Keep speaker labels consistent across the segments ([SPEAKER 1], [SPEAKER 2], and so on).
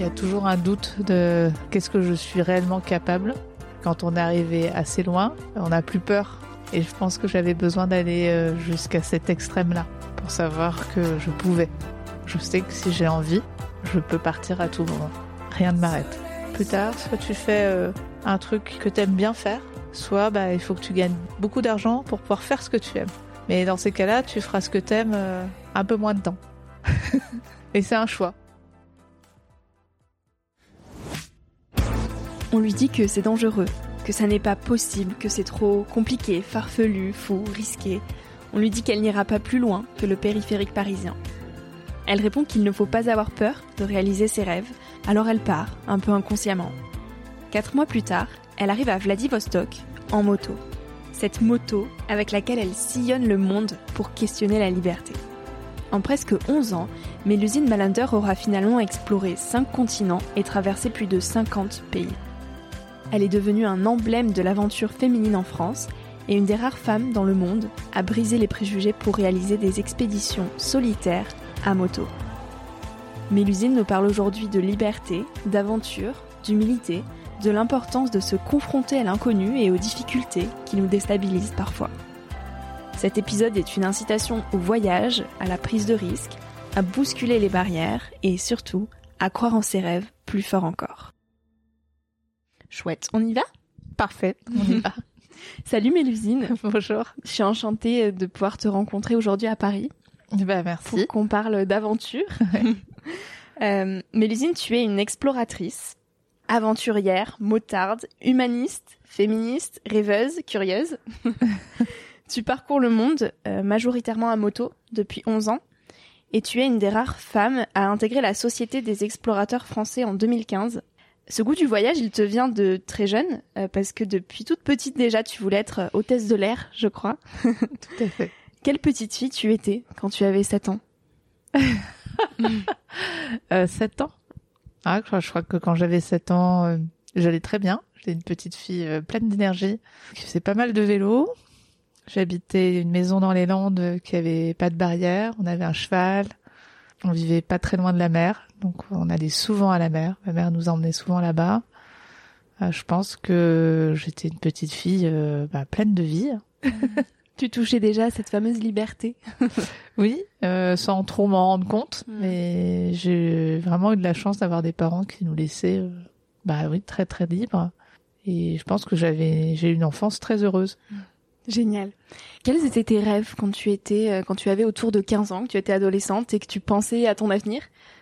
[SPEAKER 1] Il y a toujours un doute de qu'est-ce que je suis réellement capable. Quand on est arrivé assez loin, on n'a plus peur. Et je pense que j'avais besoin d'aller euh, jusqu'à cet extrême-là pour savoir que je pouvais. Je sais que si j'ai envie, je peux partir à tout moment. Rien ne m'arrête. Plus tard, soit tu fais euh, un truc que tu aimes bien faire, soit bah, il faut que tu gagnes beaucoup d'argent pour pouvoir faire ce que tu aimes. Mais dans ces cas-là, tu feras ce que tu aimes euh, un peu moins de temps. Et c'est un choix.
[SPEAKER 2] On lui dit que c'est dangereux, que ça n'est pas possible, que c'est trop compliqué, farfelu, fou, risqué. On lui dit qu'elle n'ira pas plus loin que le périphérique parisien. Elle répond qu'il ne faut pas avoir peur de réaliser ses rêves, alors elle part, un peu inconsciemment. Quatre mois plus tard, elle arrive à Vladivostok, en moto. Cette moto avec laquelle elle sillonne le monde pour questionner la liberté. En presque 11 ans, Mélusine Malander aura finalement exploré 5 continents et traversé plus de 50 pays. Elle est devenue un emblème de l'aventure féminine en France et une des rares femmes dans le monde à briser les préjugés pour réaliser des expéditions solitaires à moto. Mélusine nous parle aujourd'hui de liberté, d'aventure, d'humilité, de l'importance de se confronter à l'inconnu et aux difficultés qui nous déstabilisent parfois. Cet épisode est une incitation au voyage, à la prise de risque, à bousculer les barrières et surtout à croire en ses rêves plus fort encore. Chouette, on y va?
[SPEAKER 1] Parfait, on y va.
[SPEAKER 2] Salut Mélusine.
[SPEAKER 1] Bonjour.
[SPEAKER 2] Je suis enchantée de pouvoir te rencontrer aujourd'hui à Paris.
[SPEAKER 1] Bah, merci.
[SPEAKER 2] Pour qu'on parle d'aventure. euh, Mélusine, tu es une exploratrice, aventurière, motarde, humaniste, féministe, rêveuse, curieuse. tu parcours le monde euh, majoritairement à moto depuis 11 ans et tu es une des rares femmes à intégrer la Société des explorateurs français en 2015 ce goût du voyage, il te vient de très jeune, euh, parce que depuis toute petite déjà, tu voulais être euh, hôtesse de l'air, je crois.
[SPEAKER 1] Tout à fait.
[SPEAKER 2] Quelle petite fille tu étais quand tu avais 7 ans?
[SPEAKER 1] Euh, 7 ans? Ah, je, crois, que quand j'avais 7 ans, euh, j'allais très bien. J'étais une petite fille pleine d'énergie, qui faisait pas mal de vélo. J'habitais une maison dans les Landes qui avait pas de barrière. On avait un cheval. On vivait pas très loin de la mer, donc on allait souvent à la mer. Ma mère nous emmenait souvent là-bas. Euh, je pense que j'étais une petite fille euh, bah, pleine de vie.
[SPEAKER 2] tu touchais déjà à cette fameuse liberté.
[SPEAKER 1] Oui, euh, sans trop m'en rendre compte,
[SPEAKER 2] Mm.
[SPEAKER 1] mais j'ai vraiment eu de la chance d'avoir des parents qui nous laissaient, bah oui, très très libres. Et je pense que j'avais, j'ai eu une enfance très heureuse.
[SPEAKER 2] Génial. Quels étaient tes rêves quand tu étais, quand tu avais autour de 15 ans, que tu étais adolescente et que tu pensais à ton avenir?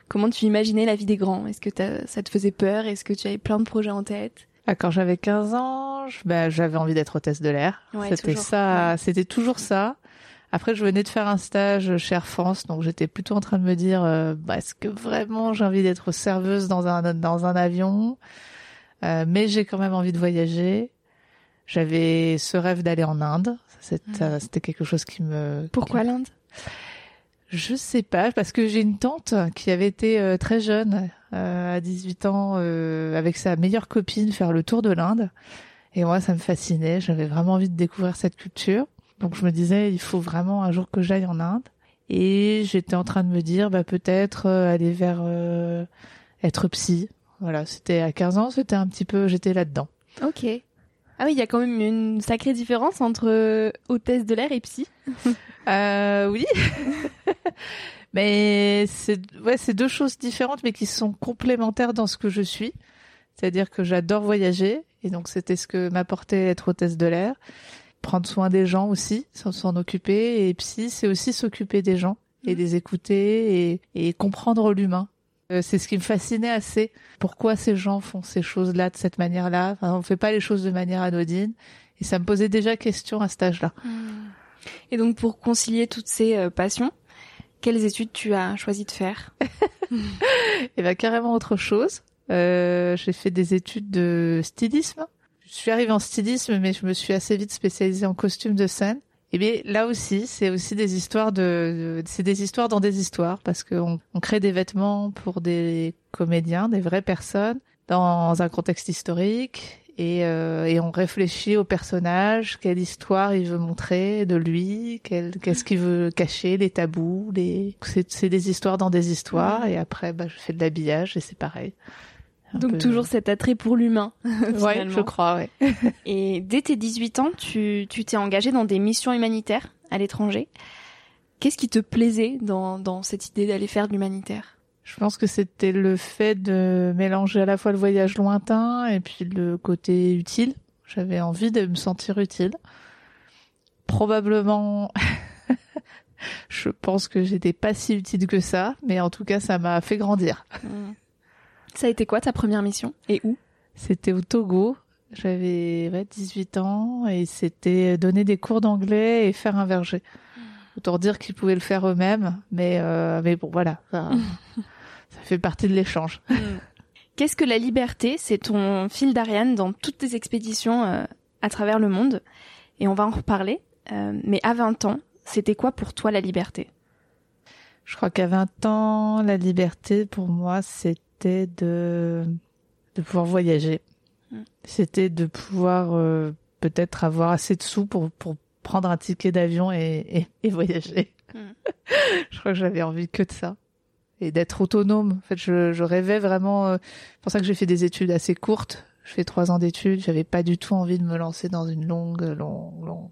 [SPEAKER 2] Comment tu imaginais la vie des grands? Est-ce que ça te faisait peur? Est-ce que tu avais plein de projets en tête?
[SPEAKER 1] Ah, quand j'avais 15 ans, bah, j'avais envie d'être hôtesse de l'air.
[SPEAKER 2] Ouais,
[SPEAKER 1] c'était
[SPEAKER 2] toujours.
[SPEAKER 1] ça, c'était toujours ça. Après, je venais de faire un stage chez Air France, donc j'étais plutôt en train de me dire, euh, bah, est-ce que vraiment j'ai envie d'être serveuse dans un dans un avion? Euh, Mais j'ai quand même envie de voyager. J'avais ce rêve d'aller en Inde. C'est-
[SPEAKER 2] Mm.
[SPEAKER 1] euh, C'était quelque chose qui me.
[SPEAKER 2] Pourquoi l'Inde?
[SPEAKER 1] Je sais pas, parce que j'ai une tante qui avait été euh, très jeune, euh, à 18 ans, euh, avec sa meilleure copine faire le tour de l'Inde. Et moi, ça me fascinait. J'avais vraiment envie de découvrir cette culture. Donc je me disais, il faut vraiment un jour que j'aille en Inde. Et j'étais en train de me dire, bah peut-être euh, aller vers euh, être psy. Voilà, c'était à 15 ans, c'était un petit peu, j'étais là-dedans.
[SPEAKER 2] Ok. Ah oui, il y a quand même une sacrée différence entre euh, hôtesse de l'air et psy.
[SPEAKER 1] Euh, oui. mais c'est ouais, c'est deux choses différentes mais qui sont complémentaires dans ce que je suis. C'est-à-dire que j'adore voyager et donc c'était ce que m'apportait être hôtesse de l'air. Prendre soin des gens aussi, s'en s'en occuper et psy, c'est aussi s'occuper des gens et
[SPEAKER 2] Mhm.
[SPEAKER 1] les écouter et, et comprendre l'humain. Euh, c'est ce qui me fascinait assez. Pourquoi ces gens font ces choses-là de cette manière-là? Enfin, On fait pas les choses de manière anodine. Et ça me posait déjà question à cet âge-là.
[SPEAKER 2] Et donc pour concilier toutes ces euh, passions, quelles études tu as choisi de faire?
[SPEAKER 1] Et ben carrément autre chose. Euh, j'ai fait des études de stylisme. Je suis arrivée en stylisme, mais je me suis assez vite spécialisée en costume de scène. Et bien là aussi, c'est aussi des histoires de, de- c'est des histoires dans des histoires parce qu'on on crée des vêtements pour des comédiens, des vraies personnes dans un contexte historique et, euh, et on réfléchit au personnage, quelle histoire il veut montrer de lui, qu'est-ce qu'il veut cacher, les tabous, les c'est des histoires dans des histoires et après bah je fais de l'habillage et c'est pareil. Un
[SPEAKER 2] Donc
[SPEAKER 1] peu-
[SPEAKER 2] toujours cet attrait pour l'humain.
[SPEAKER 1] ouais, je crois ouais.
[SPEAKER 2] Et dès tes 18 ans, tu tu t'es engagé dans des missions humanitaires à l'étranger. Qu'est-ce qui te plaisait dans, dans cette idée d'aller faire de l'humanitaire?
[SPEAKER 1] Je pense que c'était le fait de mélanger à la fois le voyage lointain et puis le côté utile. J'avais envie de me sentir utile. Probablement, je pense que j'étais pas si utile que ça, mais en tout cas, ça m'a fait grandir.
[SPEAKER 2] Ça a été quoi ta première mission? Et où?
[SPEAKER 1] C'était au Togo. J'avais ouais, 18 ans et c'était donner des cours d'anglais et faire un verger. Autant dire qu'ils pouvaient le faire eux-mêmes, mais euh, mais bon voilà, ça, fait partie de l'échange.
[SPEAKER 2] Qu'est-ce que la liberté? C'est ton fil d'Ariane dans toutes tes expéditions euh, à travers le monde. Et on va en reparler. Euh, mais à 20 ans, c'était quoi pour toi la liberté?
[SPEAKER 1] Je crois qu'à 20 ans, la liberté pour moi, c'était de de pouvoir voyager.
[SPEAKER 2] Mm.
[SPEAKER 1] C'était de pouvoir euh, peut-être avoir assez de sous pour pour prendre un ticket d'avion et, et, et voyager.
[SPEAKER 2] Mm.
[SPEAKER 1] je crois que j'avais envie que de ça et d'être autonome. En fait, je, je rêvais vraiment. euh, C'est pour ça que j'ai fait des études assez courtes. Je fais trois ans d'études. J'avais pas du tout envie de me lancer dans une longue, longue, longue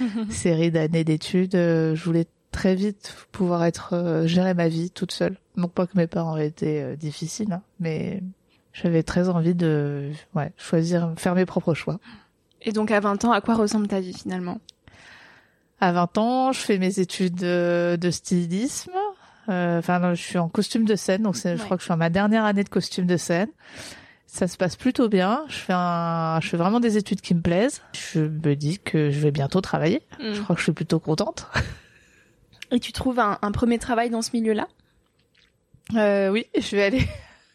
[SPEAKER 1] série d'années d'études. Euh, Je voulais très vite pouvoir être euh, gérer ma vie toute seule. Non pas que mes parents aient été euh, difficiles, hein, mais j'avais très envie de ouais, choisir, faire mes propres choix.
[SPEAKER 2] Et donc à 20 ans, à quoi ressemble ta vie finalement?
[SPEAKER 1] À 20 ans, je fais mes études de, de stylisme. Euh, Enfin, je suis en costume de scène, donc c'est- je
[SPEAKER 2] Ouais.
[SPEAKER 1] crois que je suis en ma dernière année de costume de scène. Ça se passe plutôt bien. Je fais un, je fais vraiment des études qui me plaisent. Je me dis que je vais bientôt travailler. Je crois que je suis plutôt contente.
[SPEAKER 2] Et tu trouves un, un premier travail dans ce milieu-là?
[SPEAKER 1] Euh, oui, je vais aller.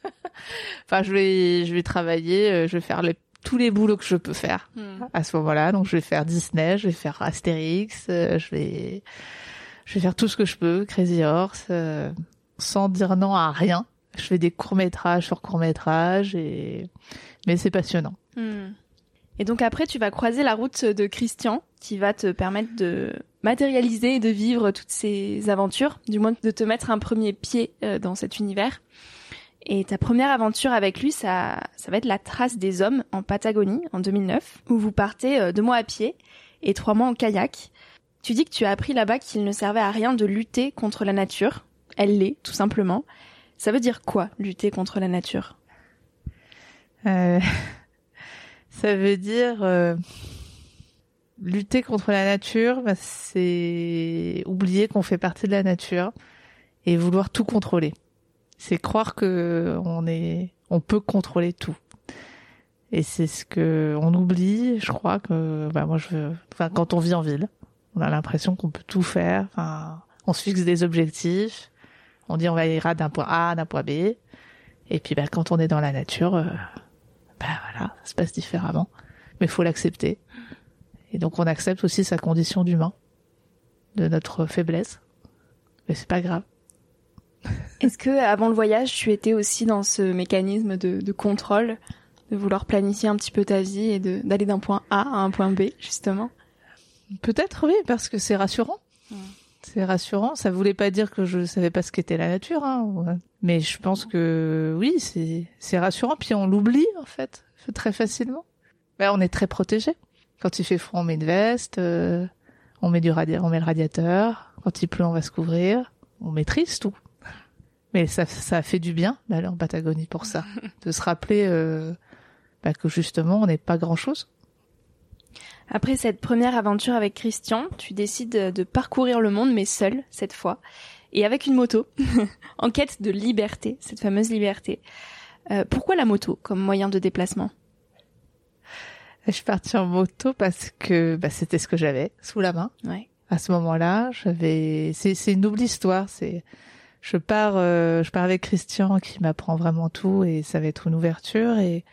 [SPEAKER 1] enfin, je vais, je vais travailler. euh, Je vais faire les, tous les boulots que je peux faire à ce moment-là. Donc, je vais faire Disney, je vais faire Astérix, euh, je vais, je vais faire tout ce que je peux, Crazy Horse, euh, sans dire non à rien. Je fais des courts métrages sur courts métrages et, mais c'est passionnant.
[SPEAKER 2] Hmm. Et donc après, tu vas croiser la route de Christian, qui va te permettre de matérialiser et de vivre toutes ces aventures, du moins de te mettre un premier pied euh, dans cet univers. Et ta première aventure avec lui, ça, ça va être la trace des hommes en Patagonie en 2009, où vous partez euh, deux mois à pied et trois mois en kayak. Tu dis que tu as appris là-bas qu'il ne servait à rien de lutter contre la nature. Elle l'est, tout simplement. Ça veut dire quoi, lutter contre la nature?
[SPEAKER 1] Euh, Ça veut dire euh, lutter contre la nature, bah, c'est oublier qu'on fait partie de la nature et vouloir tout contrôler. C'est croire que on est, on peut contrôler tout. Et c'est ce que on oublie. Je crois que, bah moi, je, enfin, quand on vit en ville, on a l'impression qu'on peut tout faire. Enfin, on se fixe des objectifs. On dit on va ira d'un point A à d'un point B. Et puis, bah, quand on est dans la nature, euh, bah voilà, ça se passe différemment. Mais faut l'accepter. Et donc, on accepte aussi sa condition d'humain, de notre faiblesse. Mais c'est pas grave.
[SPEAKER 2] Est-ce que avant le voyage, tu étais aussi dans ce mécanisme de, de contrôle, de vouloir planifier un petit peu ta vie et d'aller d'un point A à un point B, justement?
[SPEAKER 1] Peut-être oui, parce que c'est rassurant. C'est rassurant. Ça voulait pas dire que je savais pas ce qu'était la nature, hein. mais je pense que oui, c'est c'est rassurant. Puis on l'oublie en fait très facilement. Ben, on est très protégé. Quand il fait froid, on met une veste, euh, on met du radi on met le radiateur. Quand il pleut, on va se couvrir. On maîtrise tout. Mais ça, ça fait du bien d'aller en Patagonie pour ça, de se rappeler euh, bah, que justement on n'est pas grand chose.
[SPEAKER 2] Après cette première aventure avec Christian, tu décides de parcourir le monde, mais seul cette fois, et avec une moto, en quête de liberté, cette fameuse liberté. Euh, pourquoi la moto comme moyen de déplacement?
[SPEAKER 1] Je suis partie en moto parce que bah, c'était ce que j'avais sous la main.
[SPEAKER 2] Ouais.
[SPEAKER 1] À ce moment-là, j'avais. C'est, c'est une double histoire. C'est je pars, euh, je pars avec Christian qui m'apprend vraiment tout et ça va être une ouverture et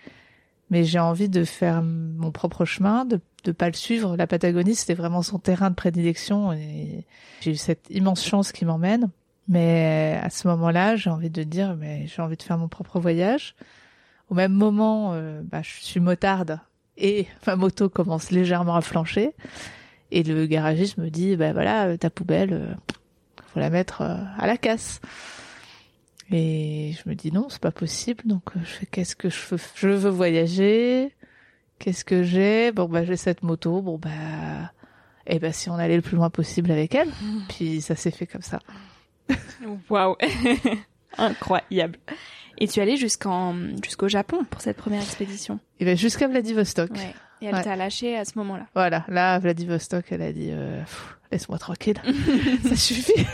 [SPEAKER 1] mais j'ai envie de faire mon propre chemin, de de pas le suivre. La Patagonie, c'était vraiment son terrain de prédilection et j'ai eu cette immense chance qui m'emmène. Mais à ce moment-là, j'ai envie de dire, mais j'ai envie de faire mon propre voyage. Au même moment, euh, bah, je suis motarde et ma moto commence légèrement à flancher. Et le garagiste me dit, bah voilà, ta poubelle, euh, faut la mettre euh, à la casse. Et je me dis non, c'est pas possible. Donc je fais qu'est-ce que je veux Je veux voyager. Qu'est-ce que j'ai? Bon bah j'ai cette moto. Bon bah et eh ben si on allait le plus loin possible avec elle. Puis ça s'est fait comme ça.
[SPEAKER 2] Waouh, incroyable. Et tu allais jusqu'en jusqu'au Japon pour cette première expédition?
[SPEAKER 1] Et ben jusqu'à Vladivostok.
[SPEAKER 2] Ouais. Et elle t'a lâché à ce moment-là.
[SPEAKER 1] Voilà, là Vladivostok, elle a dit euh, laisse-moi tranquille, ça suffit.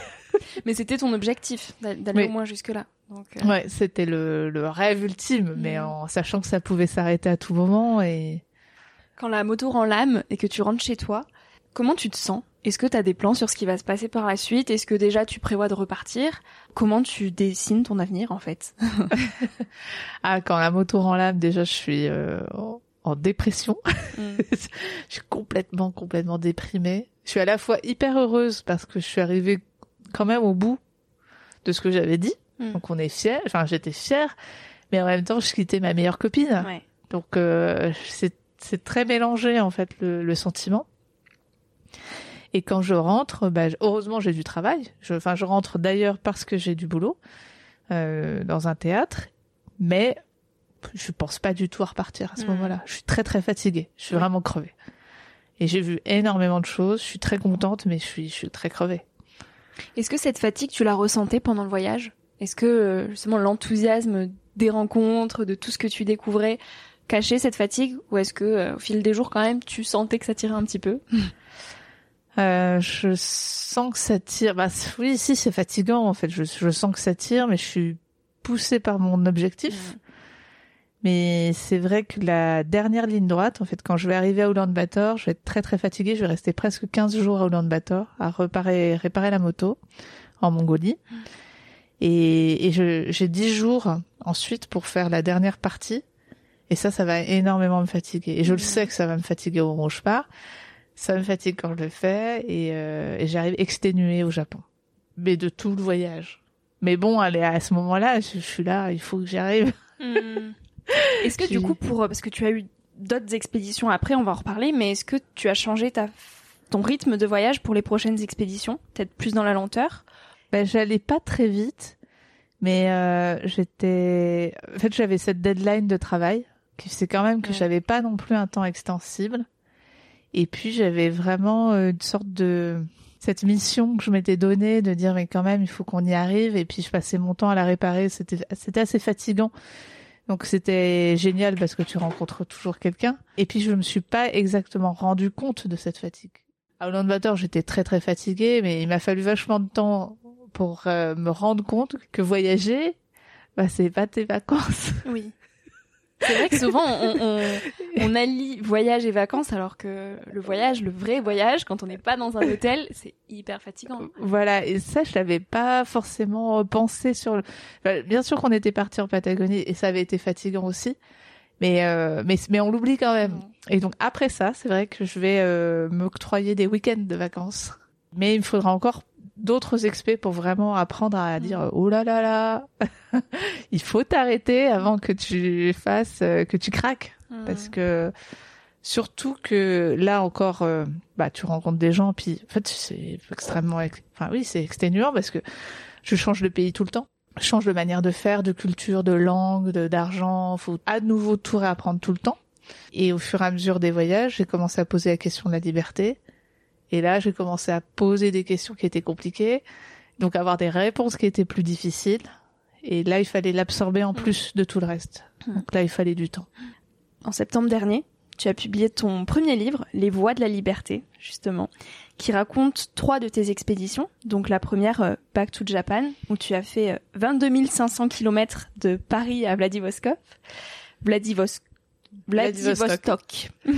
[SPEAKER 2] Mais c'était ton objectif d'aller au moins jusque là.
[SPEAKER 1] Donc, euh... Ouais, c'était le, le rêve ultime, mais mm. en sachant que ça pouvait s'arrêter à tout moment et.
[SPEAKER 2] Quand la moto rend l'âme et que tu rentres chez toi, comment tu te sens? Est-ce que tu as des plans sur ce qui va se passer par la suite? Est-ce que déjà tu prévois de repartir? Comment tu dessines ton avenir en fait?
[SPEAKER 1] Ah, quand la moto rend l'âme, déjà je suis euh, en dépression. Mm. je suis complètement, complètement déprimée. Je suis à la fois hyper heureuse parce que je suis arrivée quand même au bout de ce que j'avais dit. Mm. Donc on est fiers. Enfin, j'étais fière, mais en même temps, je quittais ma meilleure copine.
[SPEAKER 2] Ouais.
[SPEAKER 1] Donc euh, c'est très mélangé en fait le, le, sentiment. Et quand je rentre, bah, heureusement j'ai du travail. Je, enfin, je rentre d'ailleurs parce que j'ai du boulot euh, dans un théâtre, mais je pense pas du tout à repartir à ce mm. moment-là. Je suis très très fatiguée. Je suis vraiment crevée. Et j'ai vu énormément de choses. Je suis très contente, mais je suis, je suis très crevée.
[SPEAKER 2] Est-ce que cette fatigue, tu la ressentais pendant le voyage? Est-ce que euh, justement l'enthousiasme des rencontres, de tout ce que tu découvrais, cachait cette fatigue? Ou est-ce que euh, au fil des jours, quand même, tu sentais que ça tirait un petit peu?
[SPEAKER 1] Euh, je sens que ça tire. Bah oui, si c'est fatigant en fait. Je, je, sens que ça tire, mais je suis poussée par mon objectif. Mais c'est vrai que la dernière ligne droite, en fait, quand je vais arriver à Ulaanbaatar, je vais être très très fatiguée. Je vais rester presque 15 jours à Ulaanbaatar à réparer, réparer la moto en Mongolie. Et, et j'ai 10 jours ensuite pour faire la dernière partie. Et ça, ça va énormément me fatiguer. Et je le sais que ça va me fatiguer au moment où je pars. Ça me fatigue quand je le fais et, euh, et j'arrive exténuée au Japon. Mais de tout le voyage. Mais bon, allez, à ce moment-là, je, suis là, il faut que j'y arrive.
[SPEAKER 2] Est-ce que du coup, pour parce que tu as eu d'autres expéditions après, on va en reparler, mais est-ce que tu as changé ta ton rythme de voyage pour les prochaines expéditions, peut-être plus dans la lenteur?
[SPEAKER 1] Ben j'allais pas très vite, mais euh, j'étais, en fait, j'avais cette deadline de travail qui c'est quand même que j'avais pas non plus un temps extensible. Et puis j'avais vraiment euh, une sorte de cette mission que je m'étais donnée de dire mais quand même il faut qu'on y arrive. Et puis je passais mon temps à la réparer. C'était c'était assez fatigant donc c'était génial parce que tu rencontres toujours quelqu'un. Et puis je me suis pas exactement rendu compte de cette fatigue. À Ulaanbaatar j'étais très très fatiguée mais il m'a fallu vachement de temps pour euh, me rendre compte que voyager bah c'est pas tes vacances.
[SPEAKER 2] Oui c'est vrai que souvent on, on, on, allie voyage et vacances alors que le voyage, le vrai voyage, quand on n'est pas dans un hôtel, c'est hyper fatigant.
[SPEAKER 1] Voilà, et ça je l'avais pas forcément pensé sur. Le... bien sûr qu'on était parti en Patagonie et ça avait été fatigant aussi, mais euh, mais mais on l'oublie quand même. Et donc après ça, c'est vrai que je vais euh, m'octroyer des week-ends de vacances, mais il me faudra encore d'autres experts pour vraiment apprendre à dire mm. oh là là là. Il faut t'arrêter avant que tu fasses euh, que tu craques. Mm. parce que surtout que là encore euh, bah tu rencontres des gens puis en fait c'est extrêmement enfin oui c'est exténuant parce que je change de pays tout le temps. Je change de manière de faire de culture de langue de d'argent. Faut à nouveau tout réapprendre tout le temps. Et au fur et à mesure des voyages j'ai commencé à poser la question de la liberté et là, j'ai commencé à poser des questions qui étaient compliquées, donc avoir des réponses qui étaient plus difficiles. Et là, il fallait l'absorber en mm. plus de tout le reste. Mm. Donc là, il fallait du temps.
[SPEAKER 2] En septembre dernier, tu as publié ton premier livre, Les Voies de la Liberté, justement, qui raconte trois de tes expéditions. Donc la première, euh, Back to Japan, où tu as fait 22 500 km de Paris à Vladivostok. Vladivostok Vladivostok.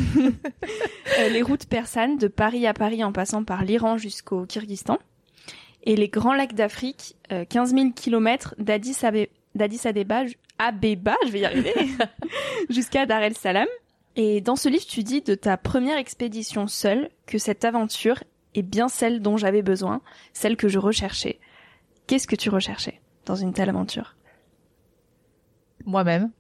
[SPEAKER 2] Euh, les routes persanes de Paris à Paris en passant par l'Iran jusqu'au Kyrgyzstan. Et les grands lacs d'Afrique, 15 000 km d'Addis Abeba, Abeba, je vais y arriver, jusqu'à Dar el Salam. Et dans ce livre, tu dis de ta première expédition seule que cette aventure est bien celle dont j'avais besoin, celle que je recherchais. Qu'est-ce que tu recherchais dans une telle aventure?
[SPEAKER 1] Moi-même.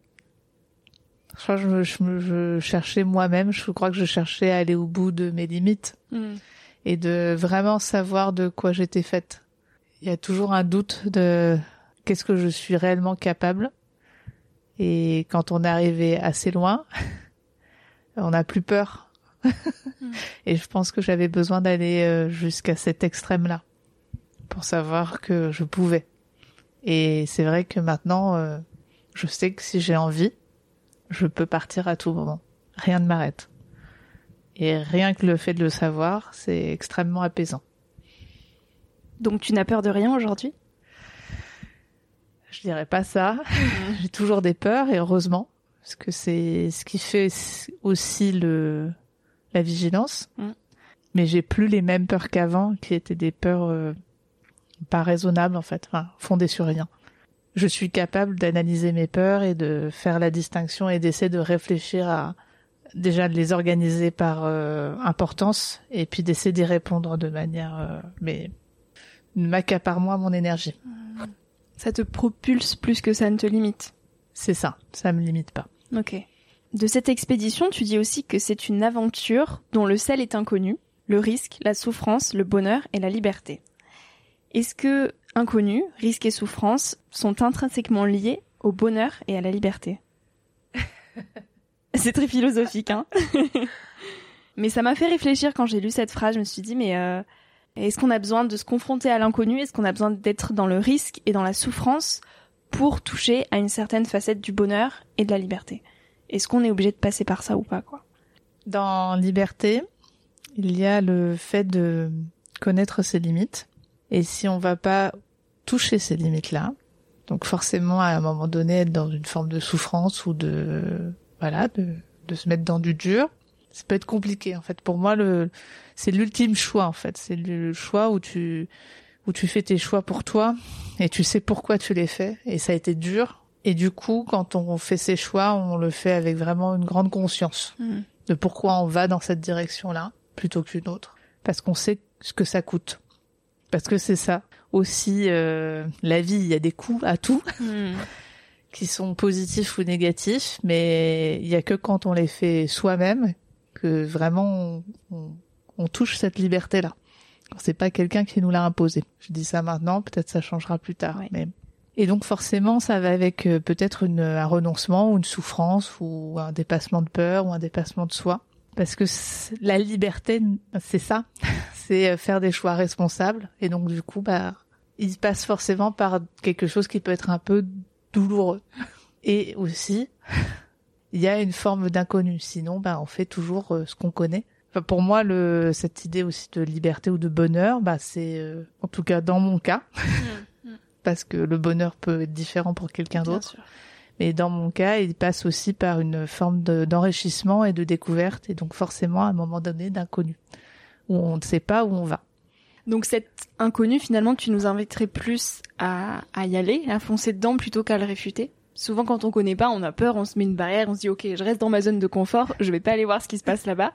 [SPEAKER 1] Je crois que je, je, cherchais moi-même, je crois que je cherchais à aller au bout de mes limites hmm. et de vraiment savoir de quoi j'étais faite. Il y a toujours un doute de qu'est-ce que je suis réellement capable. Et quand on est arrivé assez loin, on n'a plus peur. Hmm. Et je pense que j'avais besoin d'aller euh, jusqu'à cet extrême-là pour savoir que je pouvais. Et c'est vrai que maintenant, euh, je sais que si j'ai envie, je peux partir à tout moment. Rien ne m'arrête. Et rien que le fait de le savoir, c'est extrêmement apaisant.
[SPEAKER 2] Donc tu n'as peur de rien aujourd'hui?
[SPEAKER 1] Je dirais pas ça. Mmh. J'ai toujours des peurs et heureusement parce que c'est ce qui fait aussi le la vigilance. Mmh. Mais j'ai plus les mêmes peurs qu'avant, qui étaient des peurs euh, pas raisonnables en fait, enfin, fondées sur rien je suis capable d'analyser mes peurs et de faire la distinction et d'essayer de réfléchir à déjà de les organiser par euh, importance et puis d'essayer d'y répondre de manière euh, mais m'accapare moi mon énergie.
[SPEAKER 2] Ça te propulse plus que ça ne te limite.
[SPEAKER 1] C'est ça, ça me limite pas.
[SPEAKER 2] OK. De cette expédition, tu dis aussi que c'est une aventure dont le sel est inconnu, le risque, la souffrance, le bonheur et la liberté. Est-ce que inconnu, risque et souffrance sont intrinsèquement liés au bonheur et à la liberté. C'est très philosophique, hein. Mais ça m'a fait réfléchir quand j'ai lu cette phrase. Je me suis dit, mais euh, est-ce qu'on a besoin de se confronter à l'inconnu? Est-ce qu'on a besoin d'être dans le risque et dans la souffrance pour toucher à une certaine facette du bonheur et de la liberté? Est-ce qu'on est obligé de passer par ça ou pas, quoi?
[SPEAKER 1] Dans liberté, il y a le fait de connaître ses limites. Et si on va pas toucher ces limites-là, donc forcément à un moment donné être dans une forme de souffrance ou de voilà de, de se mettre dans du dur, ça peut être compliqué en fait. Pour moi le c'est l'ultime choix en fait, c'est le choix où tu où tu fais tes choix pour toi et tu sais pourquoi tu les fais et ça a été dur. Et du coup quand on fait ses choix, on le fait avec vraiment une grande conscience hmm. de pourquoi on va dans cette direction-là plutôt qu'une autre. Parce qu'on sait ce que ça coûte. Parce que c'est ça aussi euh, la vie. Il y a des coups à tout hmm. qui sont positifs ou négatifs, mais il y a que quand on les fait soi-même que vraiment on, touche cette liberté-là. C'est pas quelqu'un qui nous l'a imposé. Je dis ça maintenant, peut-être ça changera plus tard. Mais et donc forcément, ça va avec euh, peut-être un renoncement ou une souffrance ou un dépassement de peur ou un dépassement de soi parce que la liberté, c'est ça, c'est euh, faire des choix responsables. Et donc du coup, bah, il passe forcément par quelque chose qui peut être un peu douloureux. Et aussi, il y a une forme d'inconnu. Sinon, bah, on fait toujours euh, ce qu'on connaît. Enfin, pour moi, le, cette idée aussi de liberté ou de bonheur, bah, c'est, euh, en tout cas dans mon cas, mmh, mmh. parce que le bonheur peut être différent pour quelqu'un d'autre. Mais dans mon cas, il passe aussi par une forme d'enrichissement et de découverte, et donc forcément à un moment donné d'inconnu, où on ne sait pas où on va.
[SPEAKER 2] Donc cet inconnu, finalement, tu nous inviterais plus à, à y aller, à foncer dedans plutôt qu'à le réfuter Souvent quand on connaît pas, on a peur, on se met une barrière, on se dit ok, je reste dans ma zone de confort, je vais pas aller voir ce qui se passe là-bas.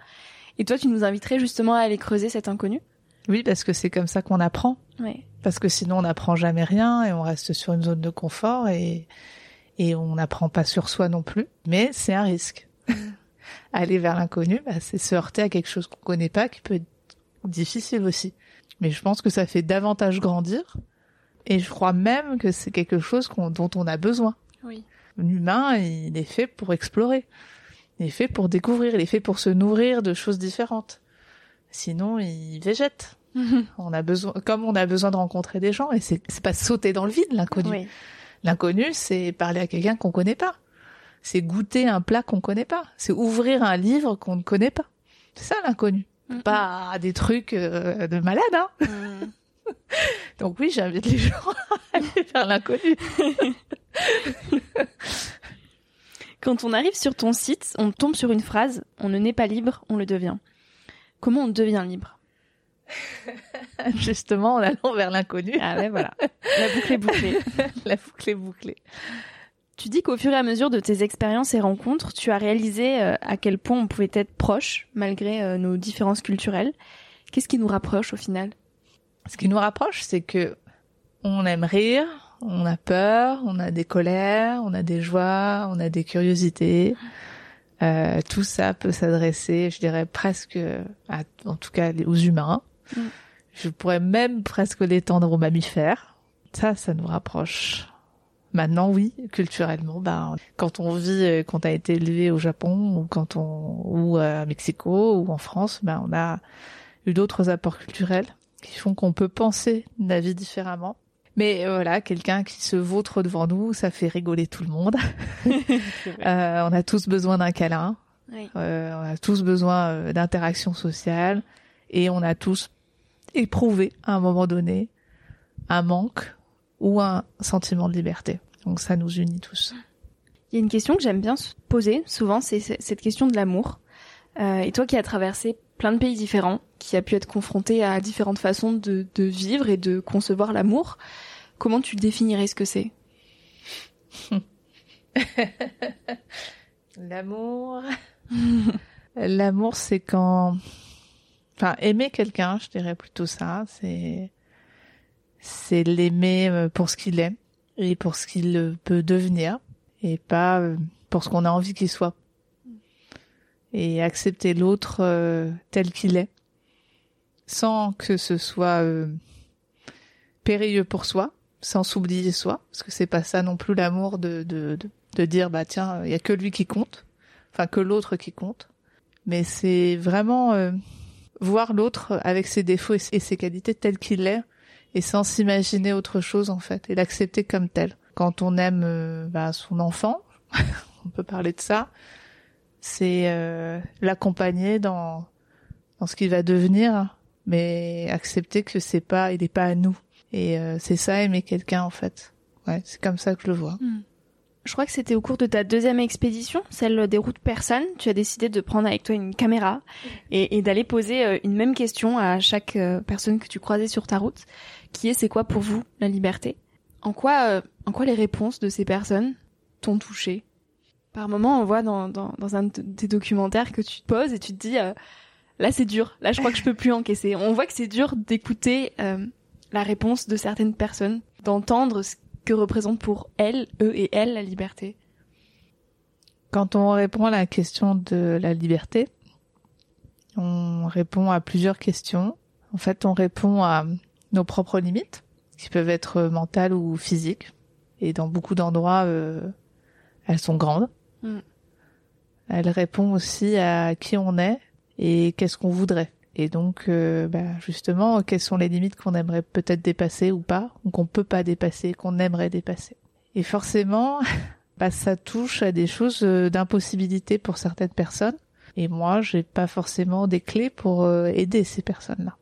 [SPEAKER 2] Et toi, tu nous inviterais justement à aller creuser cet inconnu?
[SPEAKER 1] Oui, parce que c'est comme ça qu'on apprend. Oui. Parce que sinon, on n'apprend jamais rien et on reste sur une zone de confort et et on n'apprend pas sur soi non plus, mais c'est un risque. Aller vers l'inconnu, bah, c'est se heurter à quelque chose qu'on connaît pas, qui peut être difficile aussi. Mais je pense que ça fait davantage grandir, et je crois même que c'est quelque chose dont on a besoin. Oui. L'humain, il est fait pour explorer, il est fait pour découvrir, il est fait pour se nourrir de choses différentes. Sinon, il végète. On a besoin, comme on a besoin de rencontrer des gens, et c'est pas sauter dans le vide l'inconnu. Oui. L'inconnu, c'est parler à quelqu'un qu'on connaît pas. C'est goûter un plat qu'on connaît pas. C'est ouvrir un livre qu'on ne connaît pas. C'est ça l'inconnu. Pas des trucs euh, de malade, hein. Mm. Donc oui, j'invite les gens à aller vers l'inconnu.
[SPEAKER 2] Quand on arrive sur ton site, on tombe sur une phrase "On ne naît pas libre, on le devient". Comment on devient libre?
[SPEAKER 1] Justement, en allant vers l'inconnu.
[SPEAKER 2] Ah ouais, voilà. La boucle est bouclée.
[SPEAKER 1] La boucle est bouclée.
[SPEAKER 2] Tu dis qu'au fur et à mesure de tes expériences et rencontres, tu as réalisé euh, à quel point on pouvait être proche malgré euh, nos différences culturelles. Qu'est-ce qui nous rapproche au final?
[SPEAKER 1] Ce qui nous rapproche, c'est que on aime rire, on a peur, on a des colères, on a des joies, on a des curiosités. Euh, tout ça peut s'adresser, je dirais presque, à, en tout cas aux humains. Mm. Je pourrais même presque l'étendre aux mammifères. Ça, ça nous rapproche. Maintenant, oui, culturellement, bah, quand on vit, euh, quand on a été élevé au Japon ou quand on ou à Mexico ou en France, bah, on a eu d'autres apports culturels qui font qu'on peut penser la vie différemment. Mais euh, voilà, quelqu'un qui se vautre devant nous, ça fait rigoler tout le monde. euh, on a tous besoin d'un câlin. Oui. Euh, on a tous besoin d'interaction sociale et on a tous éprouvé à un moment donné un manque ou un sentiment de liberté. Donc ça nous unit tous.
[SPEAKER 2] Il y a une question que j'aime bien poser souvent, c'est cette question de l'amour. Euh, et toi qui as traversé plein de pays différents, qui a pu être confronté à différentes façons de, de vivre et de concevoir l'amour, comment tu définirais ce que c'est?
[SPEAKER 1] L'amour. L'amour, c'est quand enfin aimer quelqu'un, je dirais plutôt ça, c'est c'est l'aimer euh, pour ce qu'il est et pour ce qu'il euh, peut devenir et pas euh, pour ce qu'on a envie qu'il soit. Et accepter l'autre tel qu'il est sans que ce soit périlleux pour soi, sans s'oublier soi, parce que c'est pas ça non plus l'amour de, de, de, de dire bah tiens, il y a que lui qui compte, enfin que l'autre qui compte. Mais c'est vraiment voir l'autre avec ses défauts et ses qualités tel qu'il est et sans s'imaginer autre chose en fait et l'accepter comme tel. Quand on aime euh, bah, son enfant, on peut parler de ça, c'est euh, l'accompagner dans dans ce qu'il va devenir, mais accepter que c'est pas, il est pas à nous. Et euh, c'est ça aimer quelqu'un en fait. Ouais, c'est comme ça que je le vois. Hmm
[SPEAKER 2] je crois que c'était au cours de ta deuxième expédition, celle des routes persanes, tu as décidé de prendre avec toi une caméra et, d'aller poser euh, une même question à chaque euh, personne que tu croisais sur ta route, qui est c'est quoi pour vous la liberté? En quoi, euh, en quoi les réponses de ces personnes t'ont touché? Par moment, on voit dans, dans, dans un des documentaires que tu te poses et tu te dis là c'est dur, là je crois que je peux plus encaisser. On voit que c'est dur d'écouter la réponse de certaines personnes, d'entendre ce que représente pour elle, eux et elle la liberté
[SPEAKER 1] Quand on répond à la question de la liberté, on répond à plusieurs questions. En fait, on répond à nos propres limites, qui peuvent être mentales ou physiques. Et dans beaucoup d'endroits, euh, elles sont grandes. Mm. Elle répond aussi à qui on est et qu'est-ce qu'on voudrait. Et donc, euh, bah, justement, quelles sont les limites qu'on aimerait peut-être dépasser ou pas, ou qu'on peut pas dépasser, qu'on aimerait dépasser. Et forcément, bah, ça touche à des choses euh, d'impossibilité pour certaines personnes. Et moi, j'ai pas forcément des clés pour euh, aider ces personnes-là.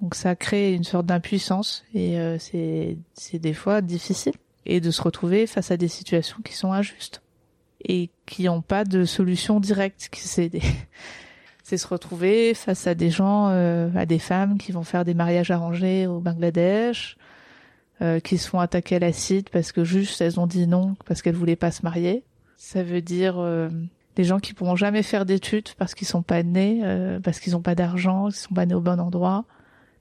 [SPEAKER 1] Donc ça crée une sorte d'impuissance et c'est c'est des fois difficile et de se retrouver face à des situations qui sont injustes et qui n'ont pas de solution directe. C'est des c'est se retrouver face à des gens, euh, à des femmes qui vont faire des mariages arrangés au Bangladesh, euh, qui se font attaquer à l'acide parce que juste elles ont dit non parce qu'elles voulaient pas se marier. Ça veut dire euh, des gens qui pourront jamais faire d'études parce qu'ils sont pas nés, parce qu'ils ont pas d'argent, qu'ils sont pas nés au bon endroit,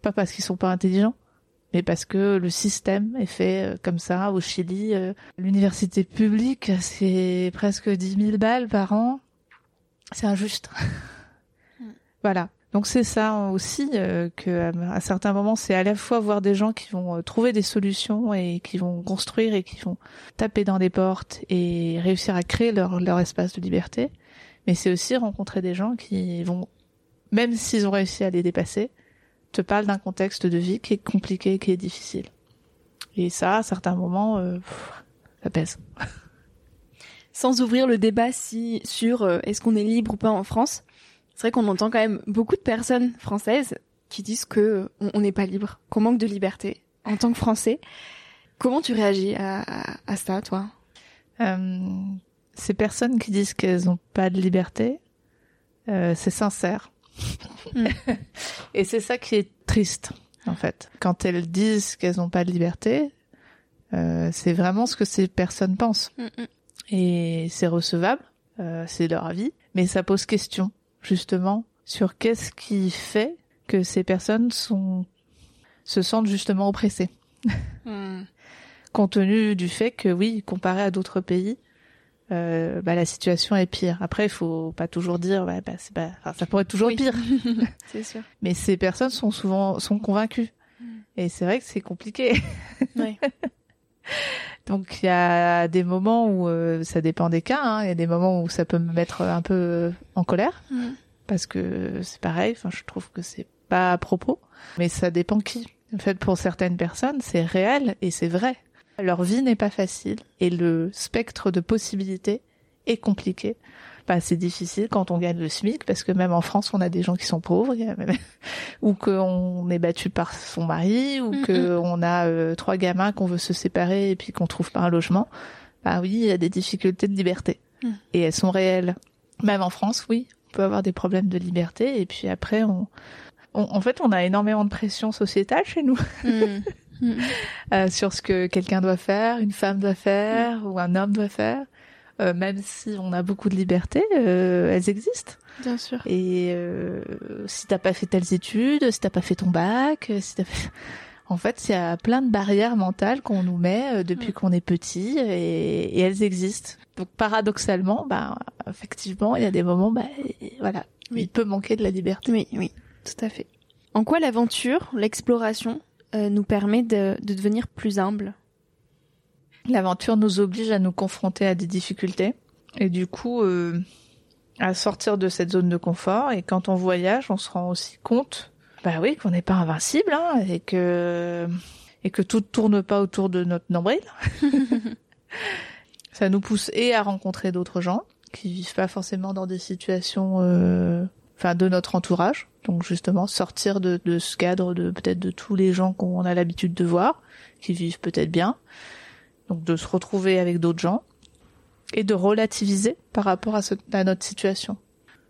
[SPEAKER 1] pas parce qu'ils sont pas intelligents, mais parce que le système est fait comme ça au Chili. L'université publique, c'est presque 10 000 balles par an. C'est injuste. Voilà. Donc c'est ça aussi euh, que à certains moments c'est à la fois voir des gens qui vont euh, trouver des solutions et qui vont construire et qui vont taper dans des portes et réussir à créer leur leur espace de liberté, mais c'est aussi rencontrer des gens qui vont même s'ils ont réussi à les dépasser, te parlent d'un contexte de vie qui est compliqué, qui est difficile. Et ça, à certains moments, euh, ça pèse.
[SPEAKER 2] Sans ouvrir le débat si sur est-ce qu'on est libre ou pas en France, c'est vrai qu'on entend quand même beaucoup de personnes françaises qui disent que on n'est pas libre, qu'on manque de liberté en tant que Français. Comment tu réagis à, à, ça, toi?
[SPEAKER 1] Euh, Ces personnes qui disent qu'elles n'ont pas de liberté, euh, c'est sincère. Hmm. Et c'est ça qui est triste, en fait. Quand elles disent qu'elles n'ont pas de liberté, euh, c'est vraiment ce que ces personnes pensent. Hmm, hmm. Et c'est recevable, euh, c'est leur avis, mais ça pose question justement sur qu'est-ce qui fait que ces personnes sont se sentent justement oppressées. Compte tenu du fait que oui, comparé à d'autres pays, euh, bah, la situation est pire. Après, il faut pas toujours dire, bah, bah, c'est pas, enfin, ça pourrait être toujours pire.
[SPEAKER 2] c'est sûr.
[SPEAKER 1] Mais ces personnes sont souvent sont convaincues. Hmm. Et c'est vrai que c'est compliqué. oui. Donc il y a des moments où euh, ça dépend des cas. Hein. Il y a des moments où ça peut me mettre un peu en colère mm. parce que c'est pareil. Enfin, je trouve que c'est pas à propos. Mais ça dépend qui. En fait, pour certaines personnes, c'est réel et c'est vrai. Leur vie n'est pas facile et le spectre de possibilités est compliqué bah, c'est difficile quand on gagne le SMIC parce que même en France on a des gens qui sont pauvres ou qu'on est battu par son mari ou mm que on a euh, trois gamins qu'on veut se séparer et puis qu'on trouve pas un logement. Bah oui, il y a des difficultés de liberté mm. et elles sont réelles. Même en France, oui, on peut avoir des problèmes de liberté et puis après on, en fait on a énormément de pression sociétale chez nous. Mm. euh, sur ce que quelqu'un doit faire, une femme doit faire ou un homme doit faire. Euh, même si on a beaucoup de liberté, euh, elles existent.
[SPEAKER 2] Bien sûr.
[SPEAKER 1] Et euh, si t'as pas fait telles études, si t'as pas fait ton bac, si t'as fait... En fait, il y a plein de barrières mentales qu'on nous met depuis mm. qu'on est petit et, elles existent. Donc paradoxalement, bah effectivement, il y a des moments, bah voilà, il peut manquer de la liberté.
[SPEAKER 2] Oui, oui, tout à fait. En quoi l'aventure, l'exploration, nous permet de, de devenir plus humble
[SPEAKER 1] L'aventure nous oblige à nous confronter à des difficultés et du coup euh, à sortir de cette zone de confort. Et quand on voyage, on se rend aussi compte, bah oui, qu'on n'est pas invincible hein, et que et que tout tourne pas autour de notre nombril. Ça nous pousse et à rencontrer d'autres gens qui vivent pas forcément dans des situations, euh, enfin de notre entourage. Donc justement sortir de, de ce cadre de peut-être de tous les gens qu'on a l'habitude de voir, qui vivent peut-être bien donc de se retrouver avec d'autres gens et de relativiser par rapport à, ce, à notre situation.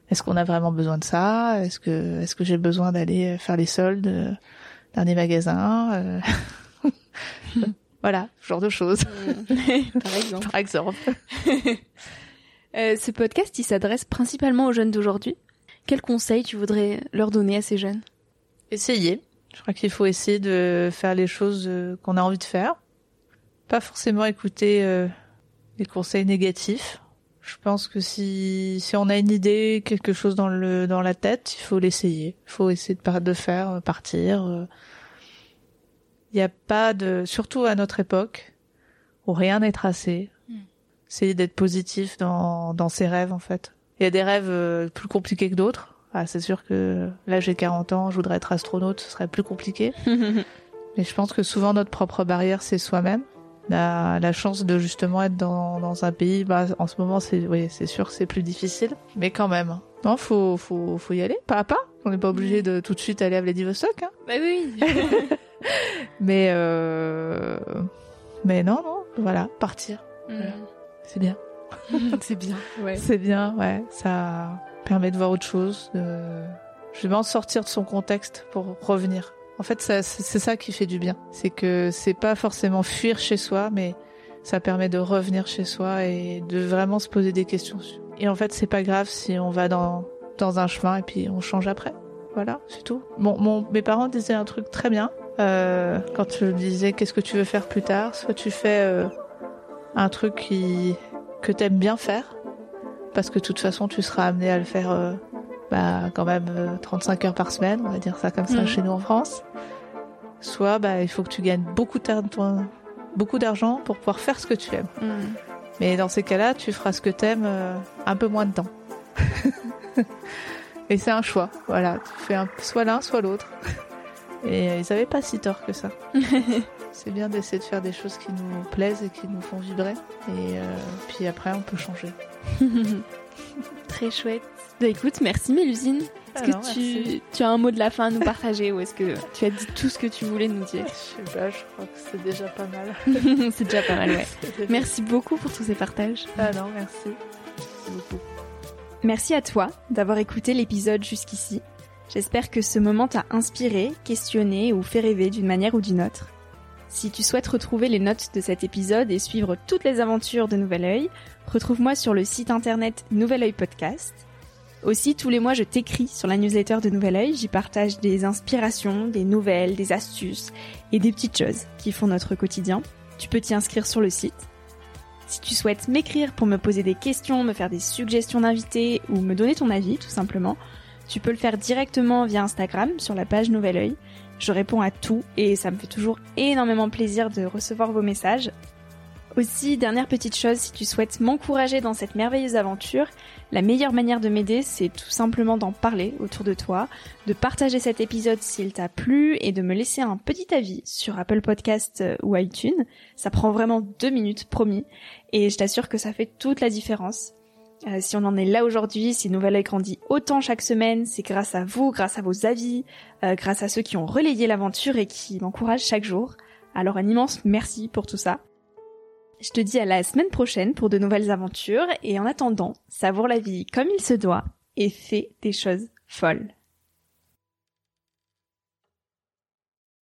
[SPEAKER 1] Est-ce qu'on a vraiment besoin de ça? Est-ce que est-ce que j'ai besoin d'aller faire les soldes euh, dans des magasins euh? Voilà, ce genre de choses.
[SPEAKER 2] par exemple.
[SPEAKER 1] par exemple.
[SPEAKER 2] euh, ce podcast, il s'adresse principalement aux jeunes d'aujourd'hui. Quels conseils tu voudrais leur donner à ces jeunes?
[SPEAKER 1] Essayer. Je crois qu'il faut essayer de faire les choses euh, qu'on a envie de faire pas forcément écouter euh, des conseils négatifs. Je pense que si si on a une idée, quelque chose dans le dans la tête, il faut l'essayer. Il faut essayer de de faire euh, partir. Il n'y a pas de surtout à notre époque où rien n'est tracé. Mm. Essayer d'être positif dans dans ses rêves en fait. Il y a des rêves plus compliqués que d'autres. Ah, c'est sûr que là j'ai 40 ans, je voudrais être astronaute, ce serait plus compliqué. Mais je pense que souvent notre propre barrière c'est soi-même. La chance de justement être dans, dans un pays, bah, en ce moment c'est oui, c'est sûr que c'est plus difficile, mais quand même. Non, faut faut faut y aller pas à pas. On n'est pas obligé de tout de suite aller à Vladivostok. Hein.
[SPEAKER 2] Bah oui.
[SPEAKER 1] mais euh... mais non non, voilà, partir.
[SPEAKER 2] Mm.
[SPEAKER 1] Voilà. C'est bien.
[SPEAKER 2] c'est bien. Ouais.
[SPEAKER 1] C'est bien, ouais. Ça permet de voir autre chose, de justement sortir de son contexte pour revenir. En fait, c'est ça qui fait du bien. C'est que c'est pas forcément fuir chez soi, mais ça permet de revenir chez soi et de vraiment se poser des questions. Et en fait, c'est pas grave si on va dans dans un chemin et puis on change après. Voilà, c'est tout. Mon, mon, mes parents disaient un truc très bien. Euh, quand je disais qu'est-ce que tu veux faire plus tard, soit tu fais euh, un truc qui que t'aimes bien faire, parce que de toute façon tu seras amené à le faire euh, bah, quand même euh, 35 heures par semaine, on va dire ça comme ça
[SPEAKER 2] Mhm.
[SPEAKER 1] chez nous en France. Soit bah, il faut que tu gagnes beaucoup d'argent beaucoup d'argent pour pouvoir faire ce que tu aimes.
[SPEAKER 2] Mm.
[SPEAKER 1] Mais dans ces cas-là, tu feras ce que t'aimes euh, un peu moins de temps. Et c'est un choix, voilà. Tu fais un- soit l'un, soit l'autre. Et euh, ils avaient pas si tort que ça. c'est bien d'essayer de faire des choses qui nous plaisent et qui nous font vibrer. Et euh, puis après, on peut changer.
[SPEAKER 2] Très chouette. Bah écoute, merci Mélusine. Est-ce
[SPEAKER 1] Ah non,
[SPEAKER 2] que tu, tu as un mot de la fin à nous partager ou est-ce que tu as dit tout ce que tu voulais nous dire?
[SPEAKER 1] Je sais pas, je crois que c'est déjà pas mal.
[SPEAKER 2] C'est déjà pas mal, ouais. Merci beaucoup pour tous ces partages.
[SPEAKER 1] Ah non, merci. Merci beaucoup.
[SPEAKER 2] Merci à toi d'avoir écouté l'épisode jusqu'ici. J'espère que ce moment t'a inspiré, questionné ou fait rêver d'une manière ou d'une autre. Si tu souhaites retrouver les notes de cet épisode et suivre toutes les aventures de Nouvel Oeil, retrouve-moi sur le site internet Nouvel Oeil Podcast. Aussi, tous les mois, je t'écris sur la newsletter de Nouvel Oeil. J'y partage des inspirations, des nouvelles, des astuces et des petites choses qui font notre quotidien. Tu peux t'y inscrire sur le site. Si tu souhaites m'écrire pour me poser des questions, me faire des suggestions d'invités ou me donner ton avis tout simplement, tu peux le faire directement via Instagram sur la page Nouvel Oeil. Je réponds à tout et ça me fait toujours énormément plaisir de recevoir vos messages. Aussi, dernière petite chose, si tu souhaites m'encourager dans cette merveilleuse aventure, la meilleure manière de m'aider, c'est tout simplement d'en parler autour de toi, de partager cet épisode s'il t'a plu et de me laisser un petit avis sur Apple Podcast euh, ou iTunes. Ça prend vraiment deux minutes, promis, et je t'assure que ça fait toute la différence. Euh, si on en est là aujourd'hui, si Nouvelle Oeil grandit autant chaque semaine, c'est grâce à vous, grâce à vos avis, euh, grâce à ceux qui ont relayé l'aventure et qui m'encouragent chaque jour. Alors un immense merci pour tout ça. Je te dis à la semaine prochaine pour de nouvelles aventures et en attendant, savoure la vie comme il se doit et fais des choses folles.